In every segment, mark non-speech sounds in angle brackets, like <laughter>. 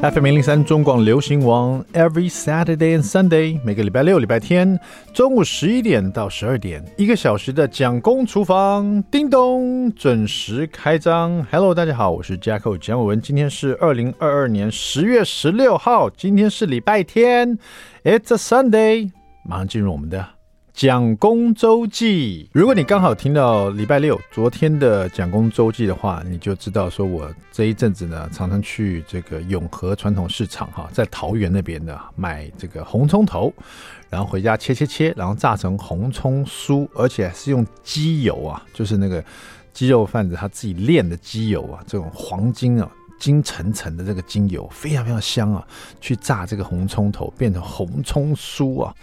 FM 零零三中广流行王，Every Saturday and Sunday，每个礼拜六、礼拜天中午十一点到十二点，一个小时的蒋公厨房，叮咚，准时开张。Hello，大家好，我是 Jacko 蒋伟文，今天是二零二二年十月十六号，今天是礼拜天，It's a Sunday，马上进入我们的。蒋公周记，如果你刚好听到礼拜六昨天的蒋公周记的话，你就知道说我这一阵子呢，常常去这个永和传统市场哈，在桃园那边的买这个红葱头，然后回家切切切，然后炸成红葱酥，而且是用鸡油啊，就是那个鸡肉贩子他自己炼的鸡油啊，这种黄金啊金层层的这个精油，非常非常香啊，去炸这个红葱头，变成红葱酥啊。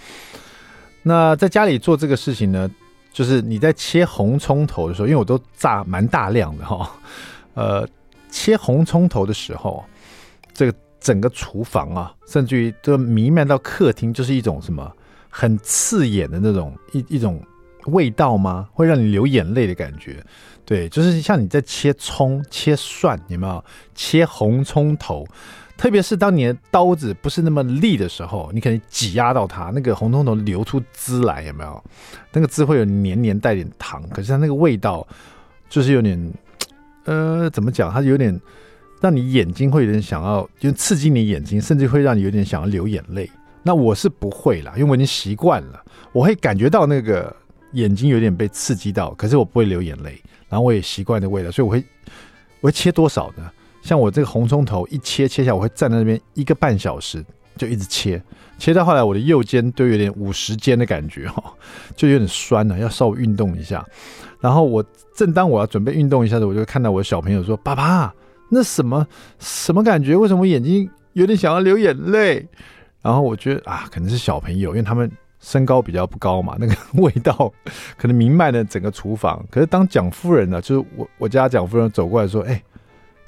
那在家里做这个事情呢，就是你在切红葱头的时候，因为我都炸蛮大量的哈，<laughs> 呃，切红葱头的时候，这个整个厨房啊，甚至于都弥漫到客厅，就是一种什么很刺眼的那种一一种味道吗？会让你流眼泪的感觉。对，就是像你在切葱、切蒜，有没有？切红葱头。特别是当你的刀子不是那么利的时候，你可能挤压到它，那个红彤彤流出汁来，有没有？那个汁会有黏黏带点糖，可是它那个味道就是有点，呃，怎么讲？它有点让你眼睛会有点想要，就刺激你眼睛，甚至会让你有点想要流眼泪。那我是不会啦，因为我已经习惯了，我会感觉到那个眼睛有点被刺激到，可是我不会流眼泪。然后我也习惯的味道，所以我会我会切多少呢？像我这个红葱头一切切下，我会站在那边一个半小时，就一直切，切到后来我的右肩都有点五十肩的感觉哈，<laughs> 就有点酸了，要稍微运动一下。然后我正当我要准备运动一下的，我就看到我的小朋友说：“爸爸，那什么什么感觉？为什么眼睛有点想要流眼泪？”然后我觉得啊，可能是小朋友，因为他们身高比较不高嘛，那个味道 <laughs> 可能弥漫了整个厨房。可是当蒋夫人呢，就是我我家蒋夫人走过来说：“哎。”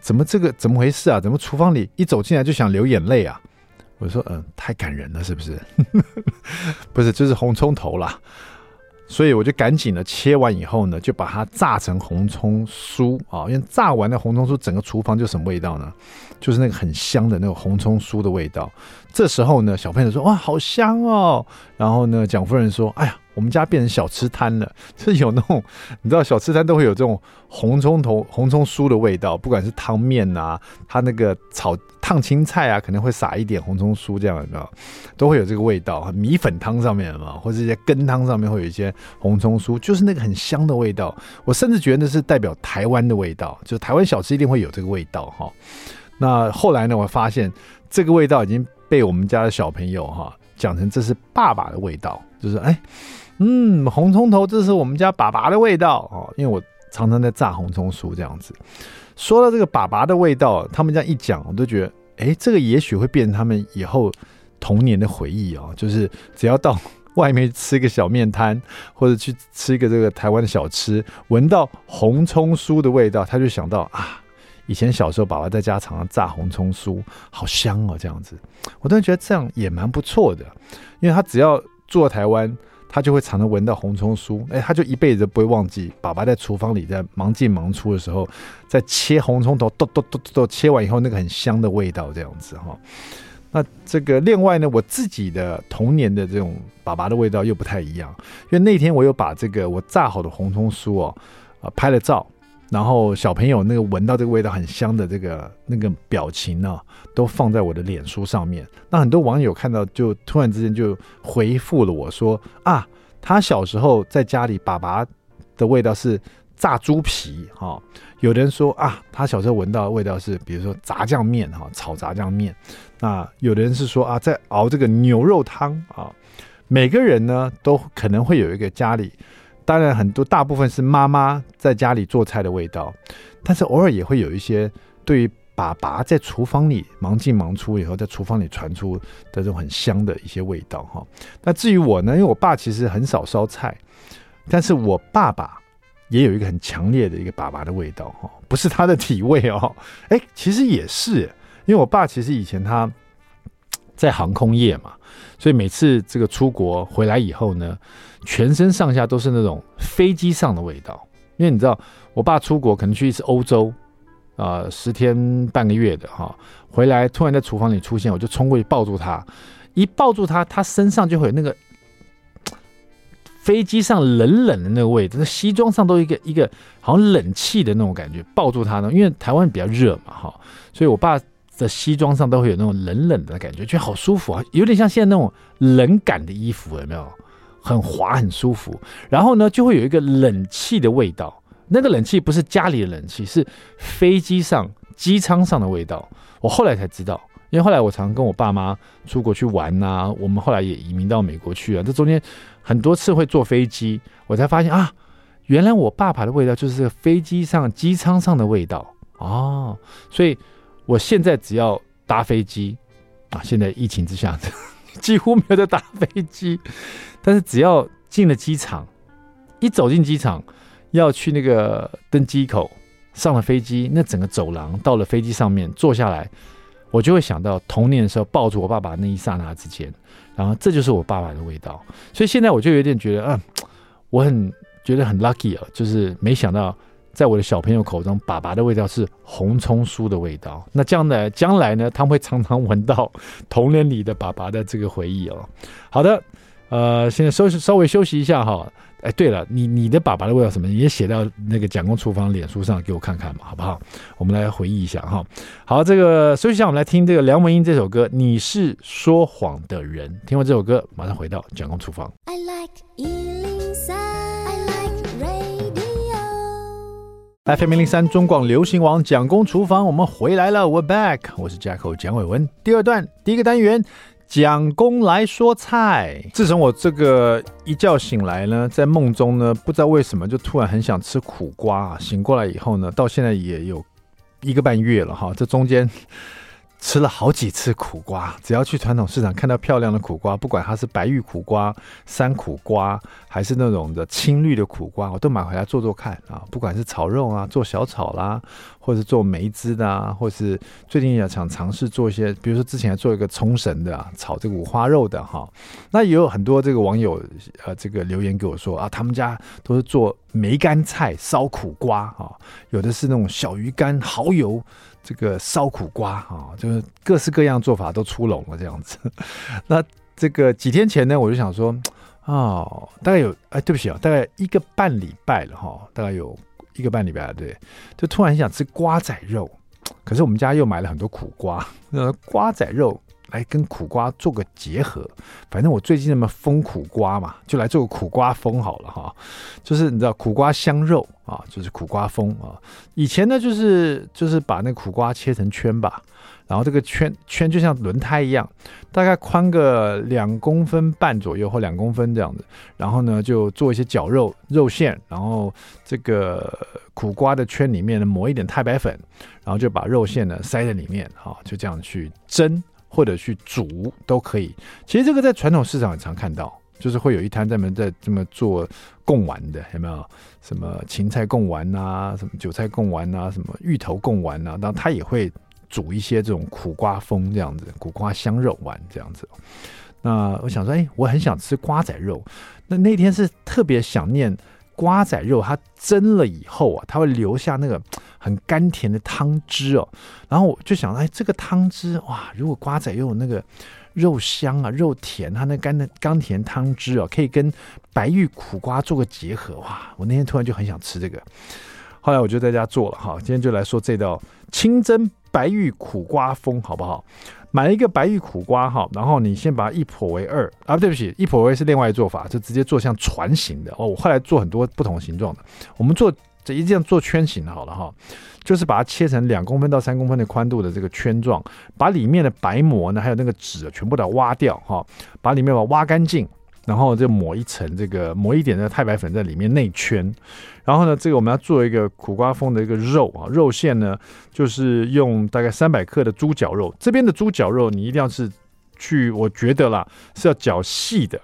怎么这个怎么回事啊？怎么厨房里一走进来就想流眼泪啊？我说嗯，太感人了，是不是？<laughs> 不是，就是红葱头啦。所以我就赶紧的切完以后呢，就把它炸成红葱酥啊。因为炸完的红葱酥，整个厨房就什么味道呢？就是那个很香的那个红葱酥的味道。这时候呢，小朋友说哇，好香哦。然后呢，蒋夫人说，哎呀。我们家变成小吃摊了，<laughs> 就有那种，你知道小吃摊都会有这种红葱头、红葱酥的味道，不管是汤面啊，它那个炒烫青菜啊，可能会撒一点红葱酥这样的，都会有这个味道。米粉汤上面嘛，或者一些羹汤上面会有一些红葱酥，就是那个很香的味道。我甚至觉得那是代表台湾的味道，就台湾小吃一定会有这个味道哈。那后来呢，我发现这个味道已经被我们家的小朋友哈讲成这是爸爸的味道，就是哎。嗯，红葱头，这是我们家爸爸的味道哦，因为我常常在炸红葱酥这样子。说到这个爸爸的味道，他们这样一讲，我都觉得，哎，这个也许会变成他们以后童年的回忆哦。<laughs> 就是只要到外面吃一个小面摊，或者去吃一个这个台湾的小吃，闻到红葱酥的味道，他就想到啊，以前小时候爸爸在家常常炸红葱酥，好香哦，这样子。我都觉得这样也蛮不错的，因为他只要住在台湾。他就会常常闻到红葱酥，哎，他就一辈子不会忘记爸爸在厨房里在忙进忙出的时候，在切红葱头，剁剁剁剁，切完以后那个很香的味道，这样子哈。那这个另外呢，我自己的童年的这种爸爸的味道又不太一样，因为那天我又把这个我炸好的红葱酥哦，啊拍了照。然后小朋友那个闻到这个味道很香的这个那个表情呢，都放在我的脸书上面。那很多网友看到就突然之间就回复了我说啊，他小时候在家里爸爸的味道是炸猪皮哈。有的人说啊，他小时候闻到的味道是比如说炸酱面哈，炒炸酱面。那有的人是说啊，在熬这个牛肉汤啊。每个人呢都可能会有一个家里。当然，很多大部分是妈妈在家里做菜的味道，但是偶尔也会有一些对于爸爸在厨房里忙进忙出以后，在厨房里传出的这种很香的一些味道哈。那至于我呢，因为我爸其实很少烧菜，但是我爸爸也有一个很强烈的一个爸爸的味道哈，不是他的体味哦，哎，其实也是，因为我爸其实以前他在航空业嘛。所以每次这个出国回来以后呢，全身上下都是那种飞机上的味道。因为你知道，我爸出国可能去一次欧洲，呃十天半个月的哈，回来突然在厨房里出现，我就冲过去抱住他，一抱住他，他身上就会有那个飞机上冷冷的那个味道，那西装上都一个一个好像冷气的那种感觉，抱住他呢，因为台湾比较热嘛哈，所以我爸的西装上都会有那种冷冷的感觉，觉得好舒服啊，有点像现在那种冷感的衣服，有没有？很滑，很舒服。然后呢，就会有一个冷气的味道。那个冷气不是家里的冷气，是飞机上机舱上的味道。我后来才知道，因为后来我常跟我爸妈出国去玩呐、啊，我们后来也移民到美国去啊。这中间很多次会坐飞机，我才发现啊，原来我爸爸的味道就是飞机上机舱上的味道哦。所以我现在只要搭飞机啊，现在疫情之下几乎没有在打飞机。但是只要进了机场，一走进机场，要去那个登机口，上了飞机，那整个走廊到了飞机上面坐下来，我就会想到童年的时候抱住我爸爸那一刹那之间，然后这就是我爸爸的味道。所以现在我就有点觉得，嗯，我很觉得很 lucky 啊，就是没想到在我的小朋友口中，爸爸的味道是红葱酥的味道。那将来将来呢，他们会常常闻到童年里的爸爸的这个回忆哦。好的。呃，现在稍稍微休息一下哈。哎，对了，你你的爸爸的味道什么？你也写到那个蒋公厨房脸书上给我看看嘛，好不好？我们来回忆一下哈。好，这个休息一下，我们来听这个梁文音这首歌《你是说谎的人》。听完这首歌，马上回到蒋公厨房。I like FM 零零三中广流行网蒋公厨房，我们回来了，We're back。我是 Jacko 蒋伟文。第二段第一个单元。蒋公来说菜。自从我这个一觉醒来呢，在梦中呢，不知道为什么就突然很想吃苦瓜。醒过来以后呢，到现在也有一个半月了哈，这中间。吃了好几次苦瓜，只要去传统市场看到漂亮的苦瓜，不管它是白玉苦瓜、山苦瓜，还是那种的青绿的苦瓜，我都买回来做做看啊。不管是炒肉啊，做小炒啦，<laughs> 或者做梅汁的啊，或是最近也想尝试做一些，比如说之前做一个冲绳的啊，炒这个五花肉的哈。那也有很多这个网友呃，这个留言给我说啊，他们家都是做梅干菜烧苦瓜啊，有的是那种小鱼干蚝油。这个烧苦瓜啊，就是各式各样做法都出笼了这样子。<laughs> 那这个几天前呢，我就想说，哦，大概有哎，对不起啊，大概一个半礼拜了哈，大概有一个半礼拜了，对，就突然想吃瓜仔肉，可是我们家又买了很多苦瓜，那瓜仔肉。来跟苦瓜做个结合，反正我最近那么疯苦瓜嘛，就来做个苦瓜风好了哈。就是你知道苦瓜香肉啊，就是苦瓜风啊。以前呢，就是就是把那苦瓜切成圈吧，然后这个圈圈就像轮胎一样，大概宽个两公分半左右或两公分这样子。然后呢，就做一些绞肉肉馅，然后这个苦瓜的圈里面呢抹一点太白粉，然后就把肉馅呢塞在里面，啊，就这样去蒸。或者去煮都可以。其实这个在传统市场很常看到，就是会有一摊专门在这么做贡丸的，有没有？什么芹菜贡丸啊，什么韭菜贡丸啊，什么芋头贡丸啊，然后他也会煮一些这种苦瓜风这样子，苦瓜香肉丸这样子。那我想说，哎，我很想吃瓜仔肉。那那天是特别想念。瓜仔肉它蒸了以后啊，它会留下那个很甘甜的汤汁哦。然后我就想，哎，这个汤汁哇，如果瓜仔又有那个肉香啊、肉甜，它那甘的甘甜汤汁哦，可以跟白玉苦瓜做个结合哇！我那天突然就很想吃这个，后来我就在家做了哈。今天就来说这道清蒸白玉苦瓜风，好不好？买了一个白玉苦瓜哈，然后你先把它一剖为二啊，对不起，一剖为是另外一做法，就直接做像船形的哦。我后来做很多不同形状的，我们做这一定要做圈形好了哈，就是把它切成两公分到三公分的宽度的这个圈状，把里面的白膜呢，还有那个纸全部都挖掉哈，把里面把挖干净。然后就抹一层这个抹一点的太白粉在里面内圈，然后呢，这个我们要做一个苦瓜风的一个肉啊，肉馅呢就是用大概三百克的猪脚肉，这边的猪脚肉你一定要是去，我觉得啦是要绞细的，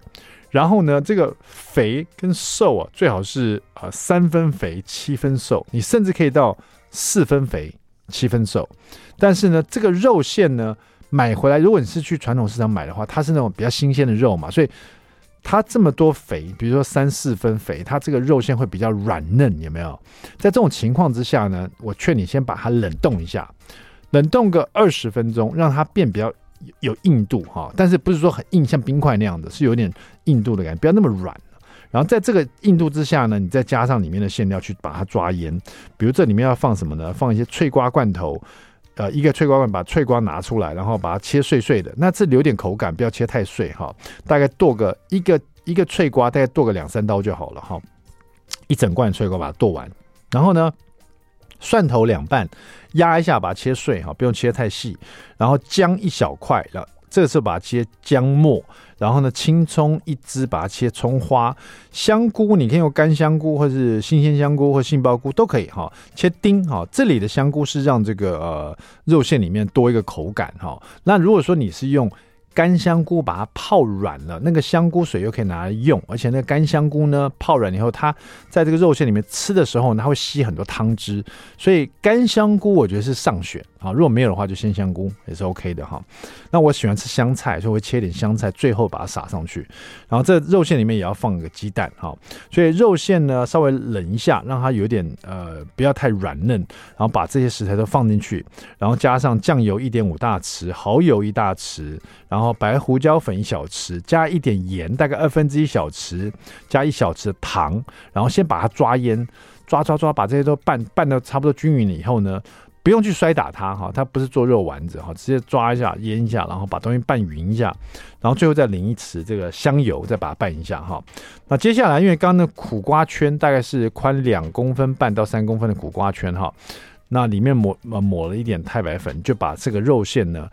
然后呢，这个肥跟瘦啊最好是啊三分肥七分瘦，你甚至可以到四分肥七分瘦，但是呢，这个肉馅呢买回来，如果你是去传统市场买的话，它是那种比较新鲜的肉嘛，所以。它这么多肥，比如说三四分肥，它这个肉馅会比较软嫩，有没有？在这种情况之下呢，我劝你先把它冷冻一下，冷冻个二十分钟，让它变比较有硬度哈。但是不是说很硬，像冰块那样的，是有点硬度的感觉，不要那么软。然后在这个硬度之下呢，你再加上里面的馅料去把它抓腌，比如这里面要放什么呢？放一些脆瓜罐头。呃，一个脆瓜罐，把脆瓜拿出来，然后把它切碎碎的，那这留点口感，不要切太碎哈。大概剁个一个一个脆瓜，大概剁个两三刀就好了哈。一整罐脆瓜把它剁完，然后呢，蒜头两瓣压一下，把它切碎哈，不用切太细。然后姜一小块，然后这次把它切姜末。然后呢，青葱一支，把它切葱花；香菇你可以用干香菇，或是新鲜香菇，或杏鲍菇都可以哈。切丁哈，这里的香菇是让这个呃肉馅里面多一个口感哈。那如果说你是用干香菇把它泡软了，那个香菇水又可以拿来用，而且那个干香菇呢泡软以后，它在这个肉馅里面吃的时候，它会吸很多汤汁，所以干香菇我觉得是上选。啊。如果没有的话，就鲜香菇也是 OK 的哈。那我喜欢吃香菜，所以会切点香菜，最后把它撒上去。然后这肉馅里面也要放个鸡蛋哈。所以肉馅呢稍微冷一下，让它有点呃不要太软嫩，然后把这些食材都放进去，然后加上酱油一点五大匙，蚝油一大匙，然后。白胡椒粉一小匙，加一点盐，大概二分之一小匙，加一小匙的糖，然后先把它抓腌，抓抓抓，把这些都拌拌的差不多均匀了以后呢，不用去摔打它哈，它不是做肉丸子哈，直接抓一下腌一下，然后把东西拌匀一下，然后最后再淋一匙这个香油，再把它拌一下哈。那接下来，因为刚刚的苦瓜圈大概是宽两公分半到三公分的苦瓜圈哈，那里面抹抹了一点太白粉，就把这个肉馅呢。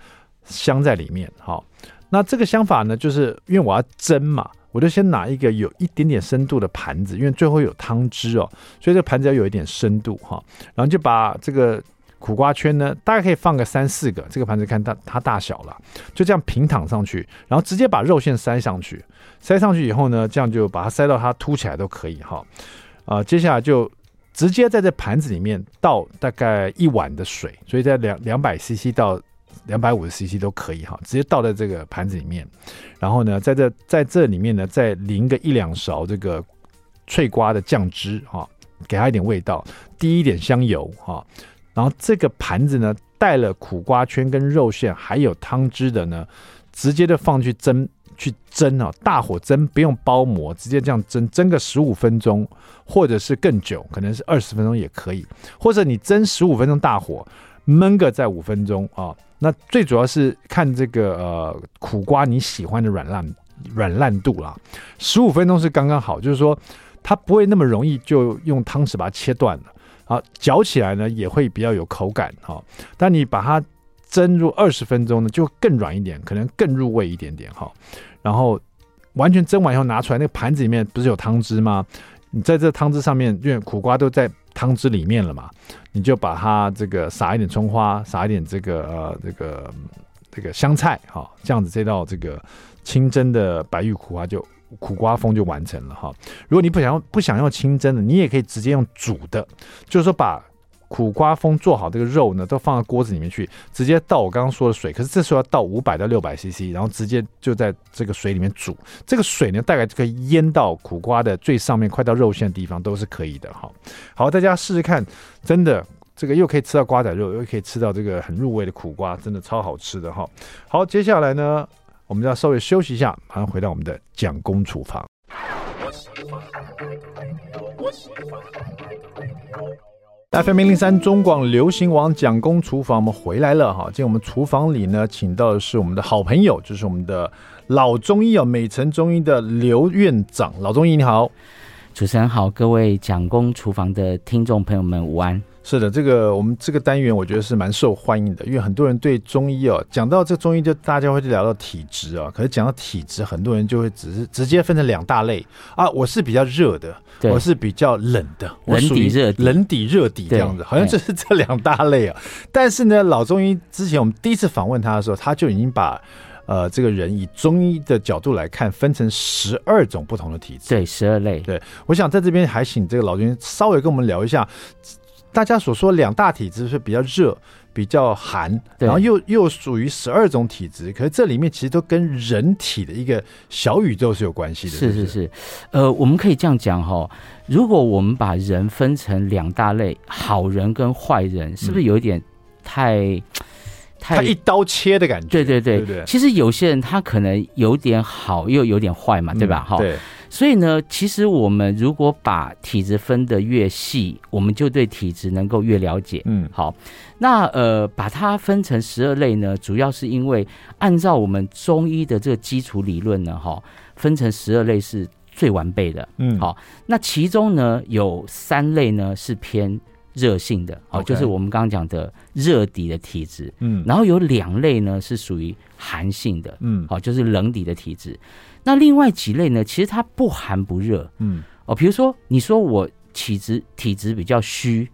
镶在里面，哈，那这个镶法呢，就是因为我要蒸嘛，我就先拿一个有一点点深度的盘子，因为最后有汤汁哦，所以这个盘子要有一点深度哈，然后就把这个苦瓜圈呢，大概可以放个三四个，这个盘子看它它大小了，就这样平躺上去，然后直接把肉馅塞上去，塞上去以后呢，这样就把它塞到它凸起来都可以哈，啊，接下来就直接在这盘子里面倒大概一碗的水，所以在两两百 CC 到。两百五十 CC 都可以哈，直接倒在这个盘子里面，然后呢，在这在这里面呢，再淋个一两勺这个脆瓜的酱汁哈，给它一点味道，滴一点香油哈，然后这个盘子呢，带了苦瓜圈跟肉馅还有汤汁的呢，直接就放去蒸去蒸啊，大火蒸，不用包膜，直接这样蒸，蒸个十五分钟，或者是更久，可能是二十分钟也可以，或者你蒸十五分钟大火。焖个在五分钟啊，那最主要是看这个呃苦瓜你喜欢的软烂软烂度啦，十五分钟是刚刚好，就是说它不会那么容易就用汤匙把它切断了啊，嚼起来呢也会比较有口感哈。但你把它蒸入二十分钟呢，就更软一点，可能更入味一点点哈。然后完全蒸完以后拿出来，那个盘子里面不是有汤汁吗？你在这汤汁上面，因为苦瓜都在。汤汁里面了嘛，你就把它这个撒一点葱花，撒一点这个呃这个这个香菜哈，这样子这道这个清蒸的白玉苦瓜就苦瓜风就完成了哈。如果你不想要不想要清蒸的，你也可以直接用煮的，就是说把。苦瓜风做好这个肉呢，都放到锅子里面去，直接倒我刚刚说的水。可是这时候要倒五百到六百 CC，然后直接就在这个水里面煮。这个水呢，大概就可以淹到苦瓜的最上面，快到肉馅的地方都是可以的。哈，好，大家试试看，真的这个又可以吃到瓜仔肉，又可以吃到这个很入味的苦瓜，真的超好吃的哈。好，接下来呢，我们要稍微休息一下，马上回到我们的蒋公厨房。FM 零零三中广流行网蒋公厨房，我们回来了哈。今天我们厨房里呢，请到的是我们的好朋友，就是我们的老中医啊，美城中医的刘院长。老中医你好，主持人好，各位蒋公厨房的听众朋友们午安。是的，这个我们这个单元我觉得是蛮受欢迎的，因为很多人对中医哦，讲到这个中医就大家会聊到体质啊，可是讲到体质，很多人就会只是直接分成两大类。啊，我是比较热的，我是比较冷的，冷底热底，冷底热底这样子，好像就是这两大类啊。但是呢，老中医之前我们第一次访问他的时候，他就已经把呃这个人以中医的角度来看，分成十二种不同的体质，对，十二类。对，我想在这边还请这个老君稍微跟我们聊一下。大家所说两大体质是比较热，比较寒，然后又又属于十二种体质，可是这里面其实都跟人体的一个小宇宙是有关系的。是是是，呃，我们可以这样讲哈，如果我们把人分成两大类，好人跟坏人，是不是有一点太、嗯、太，太一刀切的感觉？对对对，对，对，对，其实有些人他可能有点好，又有点坏嘛，对吧？哈、嗯，对。所以呢，其实我们如果把体质分得越细，我们就对体质能够越了解。嗯，好，那呃，把它分成十二类呢，主要是因为按照我们中医的这个基础理论呢，哈，分成十二类是最完备的。嗯，好，那其中呢有三类呢是偏热性的，哦，就是我们刚刚讲的热底的体质。嗯，然后有两类呢是属于寒性的。嗯，好，就是冷底的体质。那另外几类呢？其实它不寒不热，嗯哦，比如说你说我体质体质比较虚，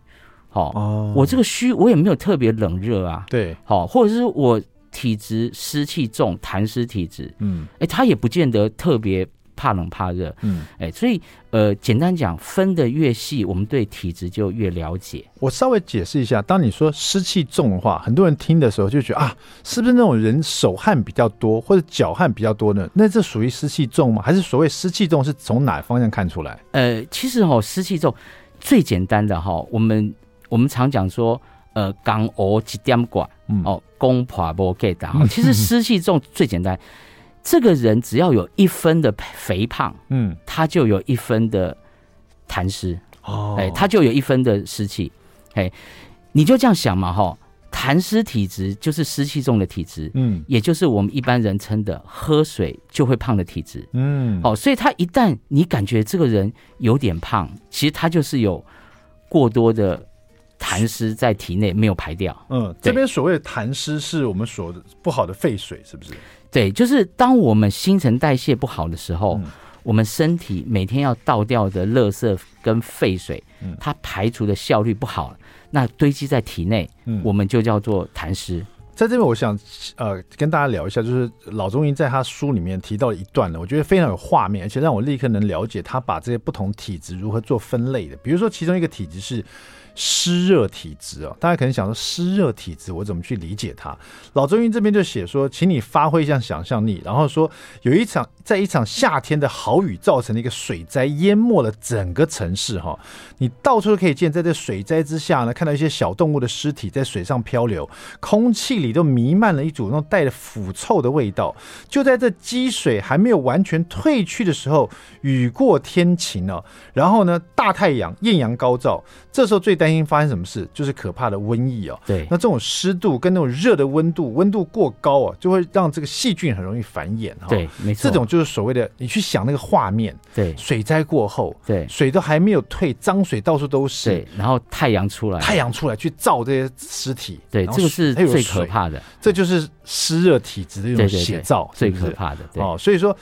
好哦，我这个虚我也没有特别冷热啊，对，好，或者是我体质湿气重，痰湿体质，嗯，哎，它也不见得特别。怕冷怕热，嗯，哎，所以呃，简单讲，分的越细，我们对体质就越了解。我稍微解释一下，当你说湿气重的话，很多人听的时候就觉得啊，是不是那种人手汗比较多或者脚汗比较多呢？那这属于湿气重吗？还是所谓湿气重是从哪方向看出来？呃，其实哈、哦，湿气重最简单的哈、哦，我们我们常讲说，呃，刚熬几点管，哦，公婆不给打。<laughs> 其实湿气重最简单。这个人只要有一分的肥胖，嗯，他就有一分的痰湿，哦，哎，他就有一分的湿气，哎，你就这样想嘛，哈，痰湿体质就是湿气重的体质，嗯，也就是我们一般人称的喝水就会胖的体质，嗯，哦，所以他一旦你感觉这个人有点胖，其实他就是有过多的痰湿在体内没有排掉，嗯，这边所谓的痰湿是我们所不好的废水，是不是？对，就是当我们新陈代谢不好的时候，嗯、我们身体每天要倒掉的垃圾跟废水，嗯、它排除的效率不好，那堆积在体内，嗯、我们就叫做痰湿。在这边，我想呃跟大家聊一下，就是老中医在他书里面提到一段呢，我觉得非常有画面，而且让我立刻能了解他把这些不同体质如何做分类的。比如说，其中一个体质是。湿热体质啊，大家可能想说湿热体质，我怎么去理解它？老中医这边就写说，请你发挥一下想象力，然后说有一场在一场夏天的豪雨造成的一个水灾，淹没了整个城市哈。你到处都可以见，在这水灾之下呢，看到一些小动物的尸体在水上漂流，空气里都弥漫了一股那种带着腐臭的味道。就在这积水还没有完全退去的时候，雨过天晴了，然后呢，大太阳艳阳高照，这时候最担心发生什么事？就是可怕的瘟疫哦。对，那这种湿度跟那种热的温度，温度过高啊，就会让这个细菌很容易繁衍。对，没错。这种就是所谓的，你去想那个画面。对，水灾过后，对，水都还没有退，脏水到处都是。对，然后太阳出来，太阳出来去照这些尸体。对，这个是最可怕的。这就是湿热体质的一种写照，最可怕的。哦，所以说。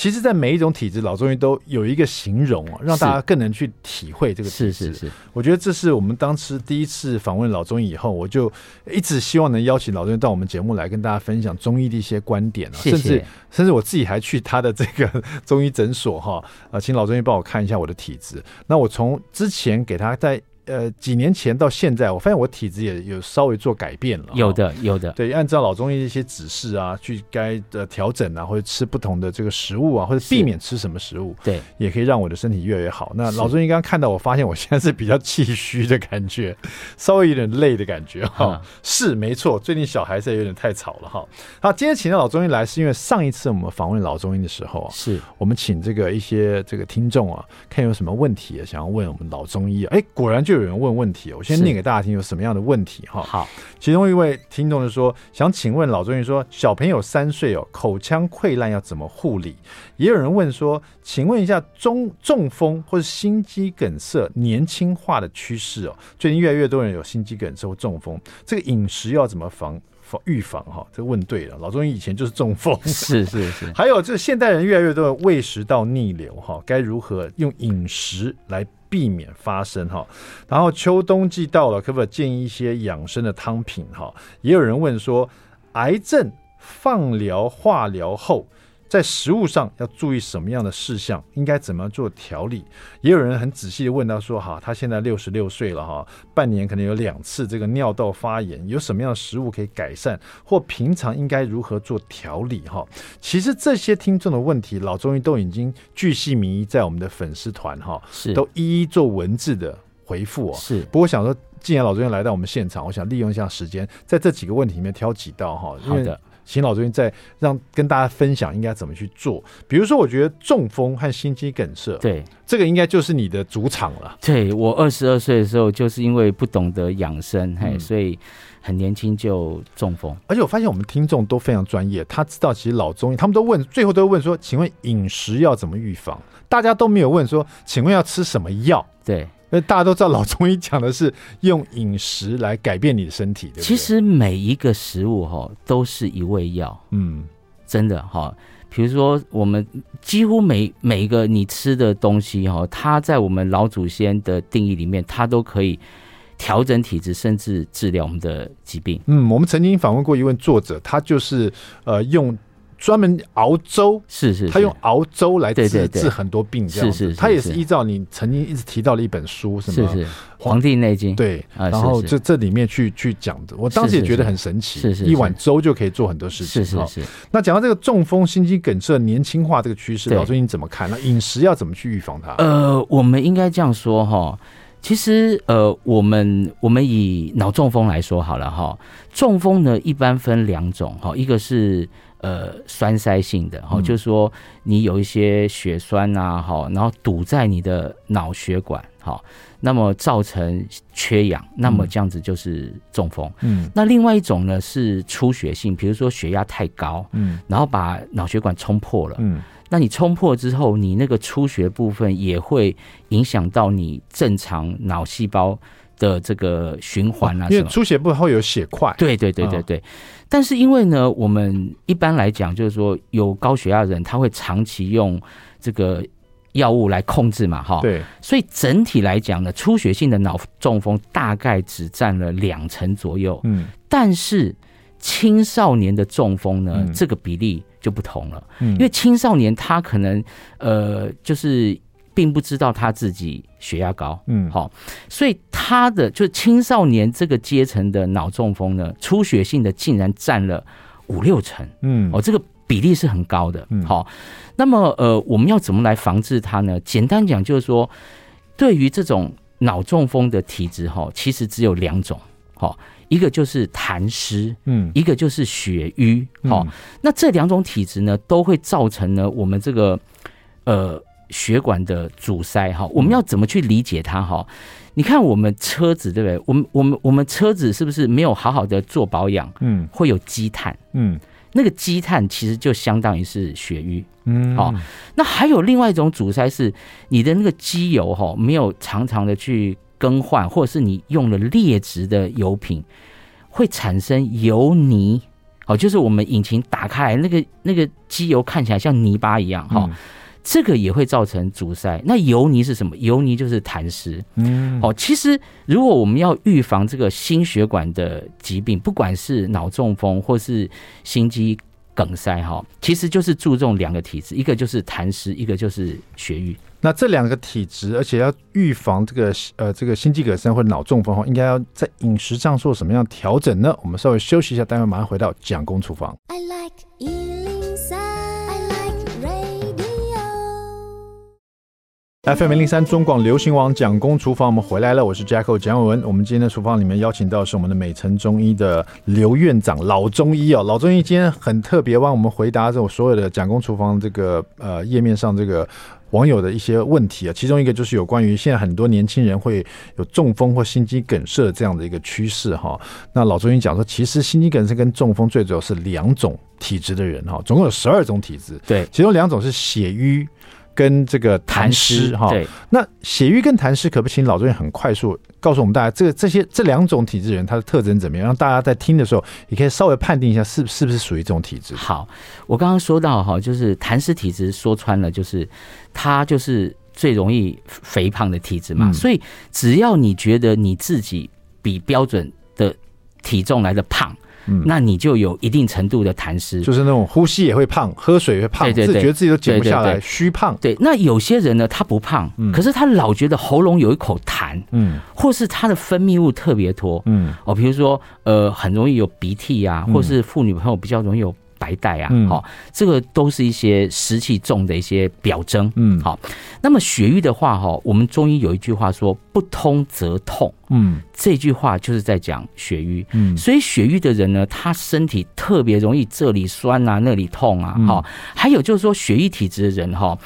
其实，在每一种体质，老中医都有一个形容啊，让大家更能去体会这个体质。是是是，我觉得这是我们当时第一次访问老中医以后，我就一直希望能邀请老中医到我们节目来跟大家分享中医的一些观点啊。甚至甚至我自己还去他的这个 <laughs> 中医诊所哈啊，请老中医帮我看一下我的体质。那我从之前给他在。呃，几年前到现在，我发现我体质也有稍微做改变了。有的，有的。对，按照老中医一些指示啊，去该的调整啊，或者吃不同的这个食物啊，或者避免吃什么食物，对，也可以让我的身体越来越好。那老中医刚刚看到我，发现我现在是比较气虚的感觉，稍微有点累的感觉哈。是没错，最近小孩子也有点太吵了哈。好，今天请到老中医来，是因为上一次我们访问老中医的时候啊，是我们请这个一些这个听众啊，看有什么问题啊，想要问我们老中医啊，哎，果然就有人问问题，我先念给大家听，有什么样的问题哈？好，其中一位听众就说，想请问老中医说，小朋友三岁哦，口腔溃烂要怎么护理？也有人问说，请问一下中中风或者心肌梗塞年轻化的趋势哦，最近越来越多人有心肌梗塞或中风，这个饮食要怎么防防预防哈？这问对了，老中医以前就是中风，<laughs> 是是是。还有就是现代人越来越多的胃食道逆流哈，该如何用饮食来？避免发生哈，然后秋冬季到了，可不可建议一些养生的汤品哈？也有人问说，癌症放疗化疗后在食物上要注意什么样的事项，应该怎么做调理？也有人很仔细的问到说，哈，他现在六十六岁了，哈，半年可能有两次这个尿道发炎，有什么样的食物可以改善，或平常应该如何做调理？哈，其实这些听众的问题，老中医都已经巨细靡遗在我们的粉丝团，哈，是都一一做文字的回复哦。是，不过想说，既然老中医来到我们现场，我想利用一下时间，在这几个问题里面挑几道，哈，好的。请老中医再让跟大家分享应该怎么去做。比如说，我觉得中风和心肌梗塞，对这个应该就是你的主场了。对，我二十二岁的时候，就是因为不懂得养生，嘿，所以很年轻就中风。而且我发现我们听众都非常专业，他知道其实老中医他们都问，最后都问说：“请问饮食要怎么预防？”大家都没有问说：“请问要吃什么药？”对。那大家都知道，老中医讲的是用饮食来改变你的身体，对不对？其实每一个食物哈都是一味药，嗯，真的哈。比如说，我们几乎每每一个你吃的东西哈，它在我们老祖先的定义里面，它都可以调整体质，甚至治疗我们的疾病。嗯，我们曾经访问过一位作者，他就是呃用。专门熬粥，是是，是，他用熬粥来治治很多病，这样子。是是，是，他也是依照你曾经一直提到的一本书，是吗？是是，《黄帝内经》对，然后这这里面去去讲的，我当时也觉得很神奇，是是，一碗粥就可以做很多事情。是是是。那讲到这个中风、心肌梗塞年轻化这个趋势，老师你怎么看？那饮食要怎么去预防它？呃，我们应该这样说哈，其实呃，我们我们以脑中风来说好了哈，中风呢一般分两种哈，一个是。呃，栓塞性的哈，就是说你有一些血栓啊，哈，然后堵在你的脑血管，哈，那么造成缺氧，那么这样子就是中风。嗯，那另外一种呢是出血性，比如说血压太高，嗯，然后把脑血管冲破了，嗯，那你冲破之后，你那个出血部分也会影响到你正常脑细胞的这个循环啊，因为出血部分会有血块。对对对对对。哦但是因为呢，我们一般来讲就是说，有高血压的人他会长期用这个药物来控制嘛，哈。对。所以整体来讲呢，出血性的脑中风大概只占了两成左右。嗯。但是青少年的中风呢，这个比例就不同了。嗯。因为青少年他可能呃，就是。并不知道他自己血压高，嗯，好，所以他的就青少年这个阶层的脑中风呢，出血性的竟然占了五六成，嗯，哦，这个比例是很高的，嗯，好，那么呃，我们要怎么来防治它呢？简单讲就是说，对于这种脑中风的体质，哈，其实只有两种，好，一个就是痰湿，嗯，一个就是血瘀，好，那这两种体质呢，都会造成呢我们这个呃。血管的阻塞哈，我们要怎么去理解它哈？你看我们车子对不对？我们我们我们车子是不是没有好好的做保养？嗯，会有积碳，嗯，那个积碳其实就相当于是血瘀，嗯，好。那还有另外一种阻塞是你的那个机油哈，没有常常的去更换，或者是你用了劣质的油品，会产生油泥，哦，就是我们引擎打开来那个那个机油看起来像泥巴一样哈。这个也会造成阻塞。那油泥是什么？油泥就是痰湿。嗯，哦，其实如果我们要预防这个心血管的疾病，不管是脑中风或是心肌梗塞，哈，其实就是注重两个体质，一个就是痰湿，一个就是血瘀。那这两个体质，而且要预防这个呃这个心肌梗塞或者脑中风后，应该要在饮食上做什么样调整呢？我们稍微休息一下，待会马上回到蒋公厨房。I like FM 零零三中广流行网蒋公厨房，我们回来了，我是 Jacko 蒋伟文。我们今天的厨房里面邀请到是我们的美诚中医的刘院长，老中医哦，老中医今天很特别，帮我们回答这种所有的蒋公厨房这个呃页面上这个网友的一些问题啊。其中一个就是有关于现在很多年轻人会有中风或心肌梗塞这样的一个趋势哈。那老中医讲说，其实心肌梗塞跟中风最主要是两种体质的人哈，总共有十二种体质，对，其中两种是血瘀。跟这个痰湿哈，对，那血瘀跟痰湿，可不请老中医很快速告诉我们大家，这个这些这两种体质人，他的特征怎么样？让大家在听的时候，也可以稍微判定一下是是不是属于这种体质。好，我刚刚说到哈，就是痰湿体质，说穿了就是他就是最容易肥胖的体质嘛，嗯。所以只要你觉得你自己比标准的体重来的胖，嗯，那你就有一定程度的痰湿，就是那种呼吸也会胖，喝水也会胖，对对对，自觉得自己都减不下来，虚胖。对，那有些人呢，他不胖，嗯，可是他老觉得喉咙有一口痰，嗯，或是他的分泌物特别多，嗯，哦，比如说呃，很容易有鼻涕啊，或是妇女朋友比较容易有。白带啊，好、嗯，这个都是一些湿气重的一些表征。嗯，好，那么血瘀的话，哈，我们中医有一句话说“不通则痛”。嗯，这句话就是在讲血瘀。嗯，所以血瘀的人呢，他身体特别容易这里酸啊，那里痛啊。好、嗯，还有就是说血瘀体质的人，哈，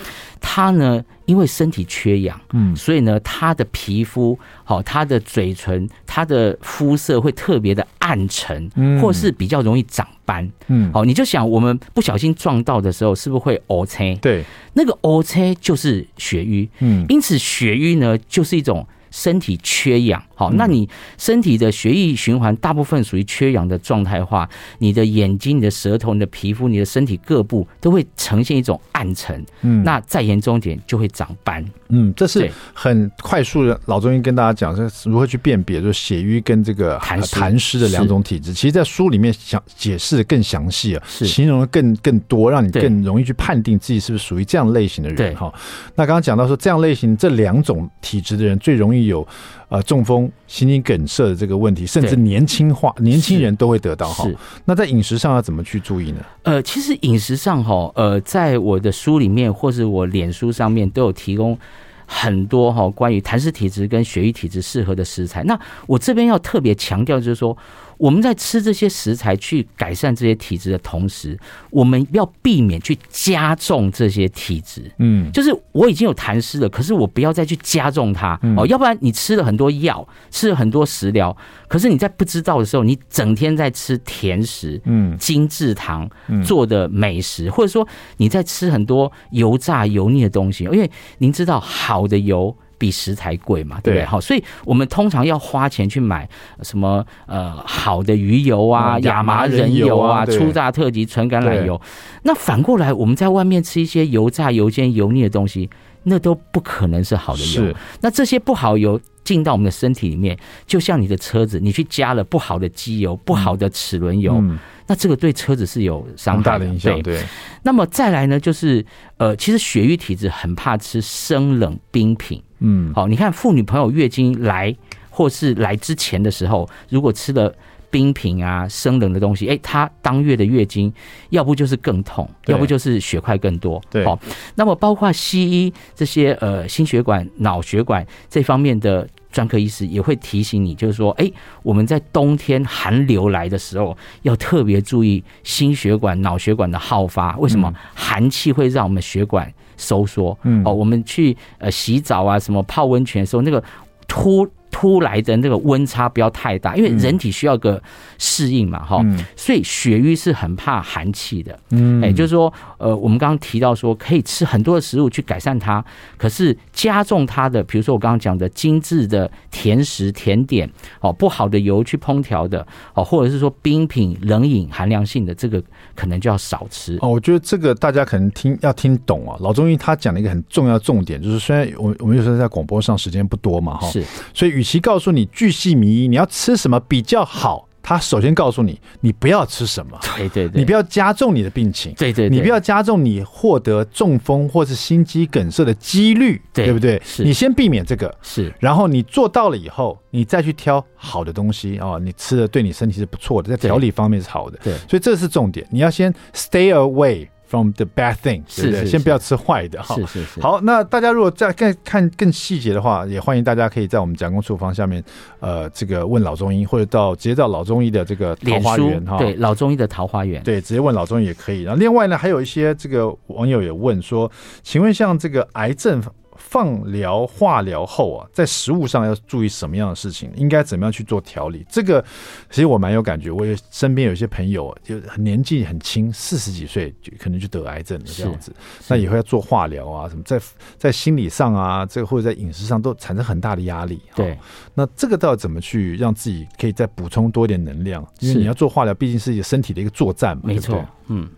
他呢，因为身体缺氧，嗯，所以呢，他的皮肤，好，他的嘴唇，他的肤色会特别的暗沉，或是比较容易长斑。嗯，好，你就想我们不小心撞到的时候，是不是会 O 青？对，那个 O 青就是血瘀。嗯，因此血瘀呢，就是一种。身体缺氧，好，那你身体的血液循环大部分属于缺氧的状态话，你的眼睛、你的舌头、你的皮肤、你的身体各部都会呈现一种暗沉，嗯，那再严重一点就会长斑，嗯，这是很快速的。老中医跟大家讲是如何去辨别，就是血瘀跟这个痰痰湿的两种体质。其实，在书里面想解释的更详细啊，是形容的更更多，让你更容易去判定自己是不是属于这样类型的人。哈，那刚刚讲到说，这样类型这两种体质的人最容易。有呃中风、心肌梗塞的这个问题，甚至年轻化，年轻人都会得到哈。那在饮食上要怎么去注意呢？呃，其实饮食上哈，呃，在我的书里面或是我脸书上面都有提供很多哈关于痰湿体质跟血瘀体质适合的食材。那我这边要特别强调就是说。我们在吃这些食材去改善这些体质的同时，我们要避免去加重这些体质。嗯，就是我已经有痰湿了，可是我不要再去加重它哦，要不然你吃了很多药，吃了很多食疗，可是你在不知道的时候，你整天在吃甜食、嗯，精制糖做的美食，或者说你在吃很多油炸油腻的东西，因为您知道好的油。比食材贵嘛，对不对？好，所以我们通常要花钱去买什么呃好的鱼油啊、亚麻仁油啊、初榨特级纯橄榄油。那反过来，我们在外面吃一些油炸、油煎、油腻的东西，那都不可能是好的油。那这些不好油进到我们的身体里面，就像你的车子，你去加了不好的机油、不好的齿轮油，那这个对车子是有伤害的影响。对。那么再来呢，就是呃，其实血瘀体质很怕吃生冷冰品。嗯，好，你看妇女朋友月经来或是来之前的时候，如果吃了冰品啊、生冷的东西，哎，她当月的月经要不就是更痛，要不就是血块更多。对，好，那么包括西医这些呃心血管、脑血管这方面的专科医师也会提醒你，就是说，哎，我们在冬天寒流来的时候，要特别注意心血管、脑血管的好发。为什么？寒气会让我们血管收缩，嗯，哦，我们去呃洗澡啊，什么泡温泉的时候，那个突。突来的那个温差不要太大，因为人体需要个适应嘛，哈、嗯，所以血瘀是很怕寒气的，嗯，也就是说，呃，我们刚刚提到说可以吃很多的食物去改善它，可是加重它的，比如说我刚刚讲的精致的甜食甜点，哦，不好的油去烹调的，哦，或者是说冰品冷饮寒凉性的，这个可能就要少吃。哦，我觉得这个大家可能听要听懂啊，老中医他讲了一个很重要的重点，就是虽然我我们有时候在广播上时间不多嘛，哈，是，所以与其告诉你巨细靡遗，你要吃什么比较好？他首先告诉你，你不要吃什么，对对对，你不要加重你的病情，对对，你不要加重你获得中风或是心肌梗塞的几率，对不对？是，你先避免这个，是，然后你做到了以后，你再去挑好的东西哦，你吃的对你身体是不错的，在调理方面是好的，对，所以这是重点，你要先 stay away。From the bad thing，是是，先不要吃坏的哈。是是是。好，那大家如果再更看更细节的话，也欢迎大家可以在我们讲公厨房下面，呃，这个问老中医，或者到直接到老中医的这个桃花源哈。对，老中医的桃花源。对，直接问老中医也可以。然后另外呢，还有一些这个网友也问说，请问像这个癌症。放疗、化疗后啊，在食物上要注意什么样的事情？应该怎么样去做调理？这个其实我蛮有感觉，我也身边有些朋友就很年纪很轻，四十几岁就可能就得癌症了这样子。那以后要做化疗啊，什么在在心理上啊，这个或者在饮食上都产生很大的压力。对，那这个到底怎么去让自己可以再补充多一点能量？因为你要做化疗，毕竟是一个身体的一个作战嘛，没错。嗯。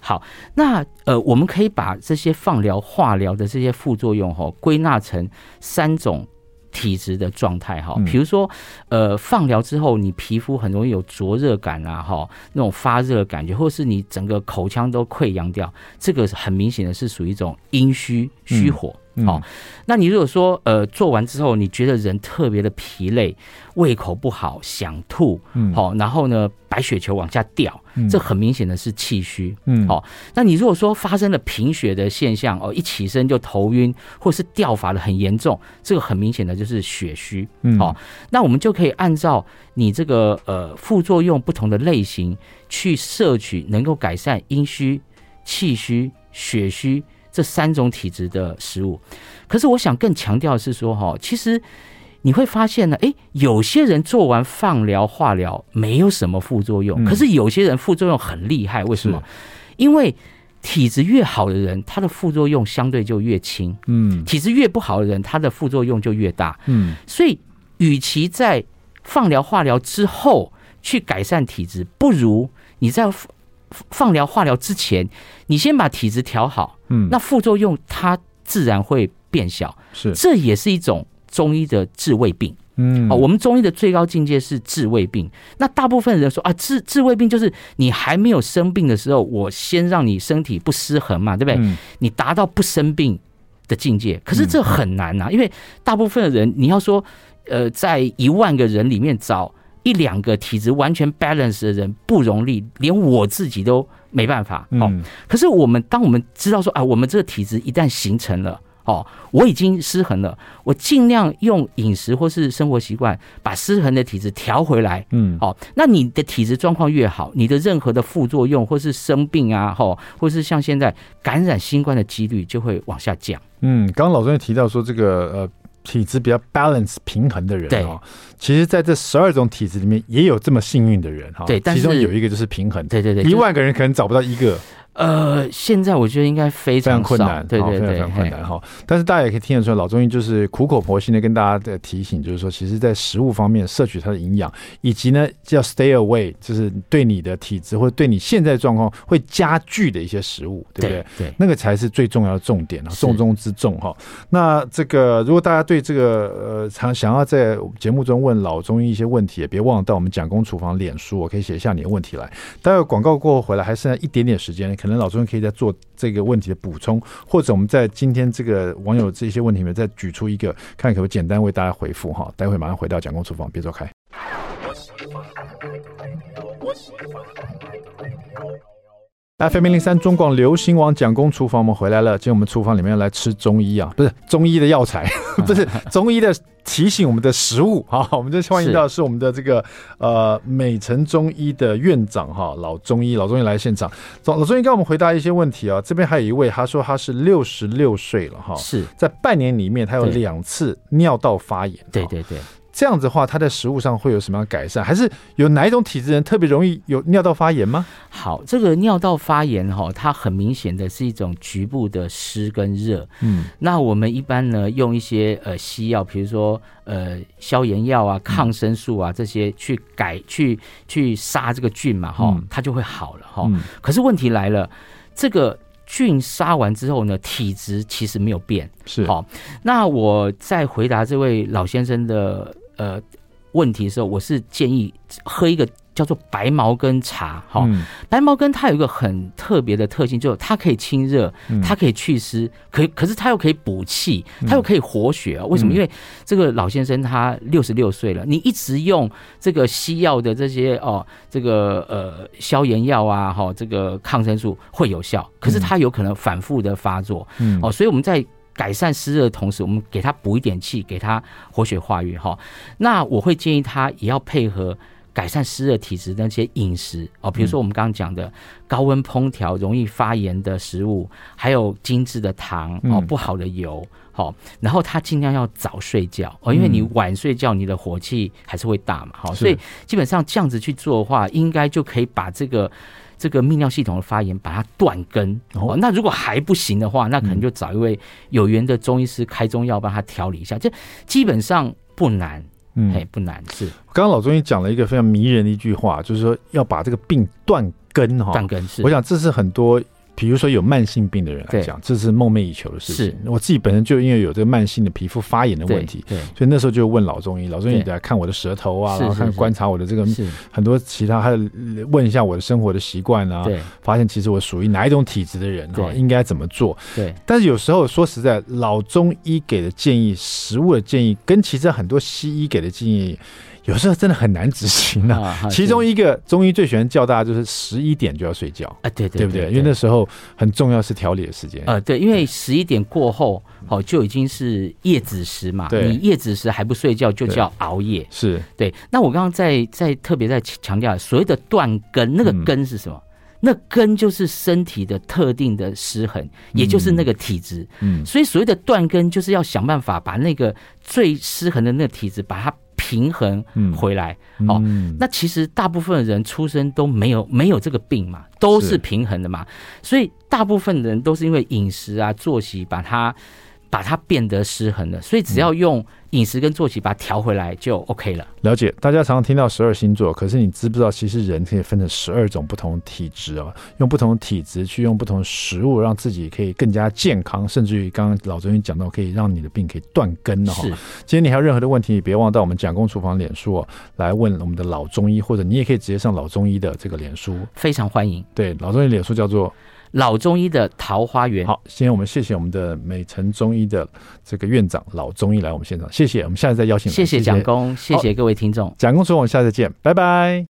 好，那呃，我们可以把这些放疗、化疗的这些副作用哈，归纳成三种体质的状态哈，比如说，呃，放疗之后，你皮肤很容易有灼热感啊，哈，那种发热感觉，或是你整个口腔都溃疡掉，这个很明显的是属于一种阴虚虚火。嗯好，那你如果说呃做完之后，你觉得人特别的疲累，胃口不好，想吐，嗯，好，然后呢白血球往下掉，这很明显的是气虚，嗯，好，那你如果说发生了贫血的现象，哦，一起身就头晕，或是掉发的很严重，这个很明显的就是血虚，嗯，好，那我们就可以按照你这个呃副作用不同的类型去摄取能够改善阴虚、气虚、血虚。这三种体质的食物，可是我想更强调的是说，哈，其实你会发现呢，诶，有些人做完放疗、化疗没有什么副作用，可是有些人副作用很厉害，为什么？因为体质越好的人，他的副作用相对就越轻，嗯，体质越不好的人，他的副作用就越大，嗯，所以与其在放疗、化疗之后去改善体质，不如你在。放疗、化疗之前，你先把体质调好，嗯，那副作用它自然会变小，是，这也是一种中医的治胃病，嗯，哦我们中医的最高境界是治胃病。那大部分人说啊，治治胃病就是你还没有生病的时候，我先让你身体不失衡嘛，对不对？嗯，你达到不生病的境界，可是这很难呐，因为大部分的人，你要说，呃，在一万个人里面找。一两个体质完全 balance 的人不容易，连我自己都没办法。哦，可是我们当我们知道说啊，我们这个体质一旦形成了，哦，我已经失衡了，我尽量用饮食或是生活习惯把失衡的体质调回来。嗯，哦，那你的体质状况越好，你的任何的副作用或是生病啊，哈，或是像现在感染新冠的几率就会往下降。嗯，刚刚老师也提到说这个呃。体质比较 balance 平衡的人哦，其实在这十二种体质里面也有这么幸运的人哈。对，其中有一个就是平衡。对对对，一万个人可能找不到一个。呃，现在我觉得应该非常困难，对对对，非常困难哈。但是大家也可以听得出来，老中医就是苦口婆心的跟大家的提醒，就是说，其实，在食物方面摄取它的营养，以及呢，叫 stay away，就是对你的体质或者对你现在状况会加剧的一些食物，对不对？对，那个才是最重要的重点啊，重中之重哈。那这个，如果大家对这个呃，想想要在节目中问老中医一些问题，也别忘了到我们蒋公厨房脸书，我可以写下你的问题来。待会广告过后回来，还剩下一点点时间，可可能老中医可以再做这个问题的补充，或者我们在今天这个网友这些问题里面再举出一个，看可不可以简单为大家回复哈。待会马上回到蒋公厨房，别走开。FM 零零三中广流行网蒋公厨房，我们回来了。今天我们厨房里面要来吃中医啊，不是中医的药材，<laughs> 不是中医的提醒我们的食物。好，<laughs> 我们这欢迎到是我们的这个呃美城中医的院长哈，老中医老中医来现场。老中医跟我们回答一些问题啊。这边还有一位，他说他是六十六岁了哈，是在半年里面他有两次尿道发炎。对对对。这样子的话，它在食物上会有什么样的改善？还是有哪一种体质人特别容易有尿道发炎吗？好，这个尿道发炎哈，它很明显的是一种局部的湿跟热。嗯，那我们一般呢用一些呃西药，比如说呃消炎药啊、抗生素啊这些去改去去杀这个菌嘛，哈，它就会好了哈。可是问题来了，这个菌杀完之后呢，体质其实没有变。是好，那我再回答这位老先生的。呃，问题的时候，我是建议喝一个叫做白茅根茶。哈、嗯，白茅根它有一个很特别的特性，就是它可以清热，它可以祛湿，可可是它又可以补气，它又可以活血。啊为什么？因为这个老先生他六十六岁了，你一直用这个西药的这些哦，这个呃消炎药啊，哈，这个抗生素会有效，可是它有可能反复的发作。嗯，哦，所以我们在。改善湿热的同时，我们给他补一点气，给他活血化瘀哈。那我会建议他也要配合改善湿热体质的那些饮食哦，比如说我们刚刚讲的高温烹调容易发炎的食物，还有精致的糖哦，不好的油好。然后他尽量要早睡觉哦，因为你晚睡觉，你的火气还是会大嘛。好，所以基本上这样子去做的话，应该就可以把这个。这个泌尿系统的发炎，把它断根。哦，那如果还不行的话，那可能就找一位有缘的中医师开中药帮他调理一下。这基本上不难，嗯，嘿，不难。是，刚刚老中医讲了一个非常迷人的一句话，就是说要把这个病断根哈。断根是，我想这是很多比如说有慢性病的人来讲，这是梦寐以求的事情。我自己本身就因为有这个慢性的皮肤发炎的问题，对，所以那时候就问老中医，老中医来看我的舌头啊，然后看观察我的这个很多其他，还有问一下我的生活的习惯啊，对，发现其实我属于哪一种体质的人啊，应该怎么做？对，但是有时候说实在，老中医给的建议、食物的建议，跟其实很多西医给的建议。有时候真的很难执行呢、啊。其中一个中医最喜欢叫大家就是十一点就要睡觉啊，对对，对不对？因为那时候很重要是调理的时间啊，对，因为十一点过后好就已经是夜子时嘛，你夜子时还不睡觉就叫熬夜，是对。那我刚刚在在特别在强调所谓的断根，那个根是什么？那根就是身体的特定的失衡，也就是那个体质。嗯，所以所谓的断根就是要想办法把那个最失衡的那个体质把它。平衡回来，嗯、哦，那其实大部分人出生都没有没有这个病嘛，都是平衡的嘛，所以大部分人都是因为饮食啊、作息把它把它变得失衡了，所以只要用。饮食跟作息把它调回来就 OK 了。了解，大家常常听到十二星座，可是你知不知道，其实人可以分成十二种不同体质啊？用不同体质去用不同食物，让自己可以更加健康，甚至于刚刚老中医讲到，可以让你的病可以断根了哈。是，今天你还有任何的问题，别忘到我们蒋公厨房脸书来问我们的老中医，或者你也可以直接上老中医的这个脸书，非常欢迎。对，老中医脸书叫做。老中医的桃花源。好，今天我们谢谢我们的美城中医的这个院长老中医来我们现场，谢谢，我们下次再邀请。谢谢蒋工，谢谢各位听众，蒋工说，我们下次见，拜拜。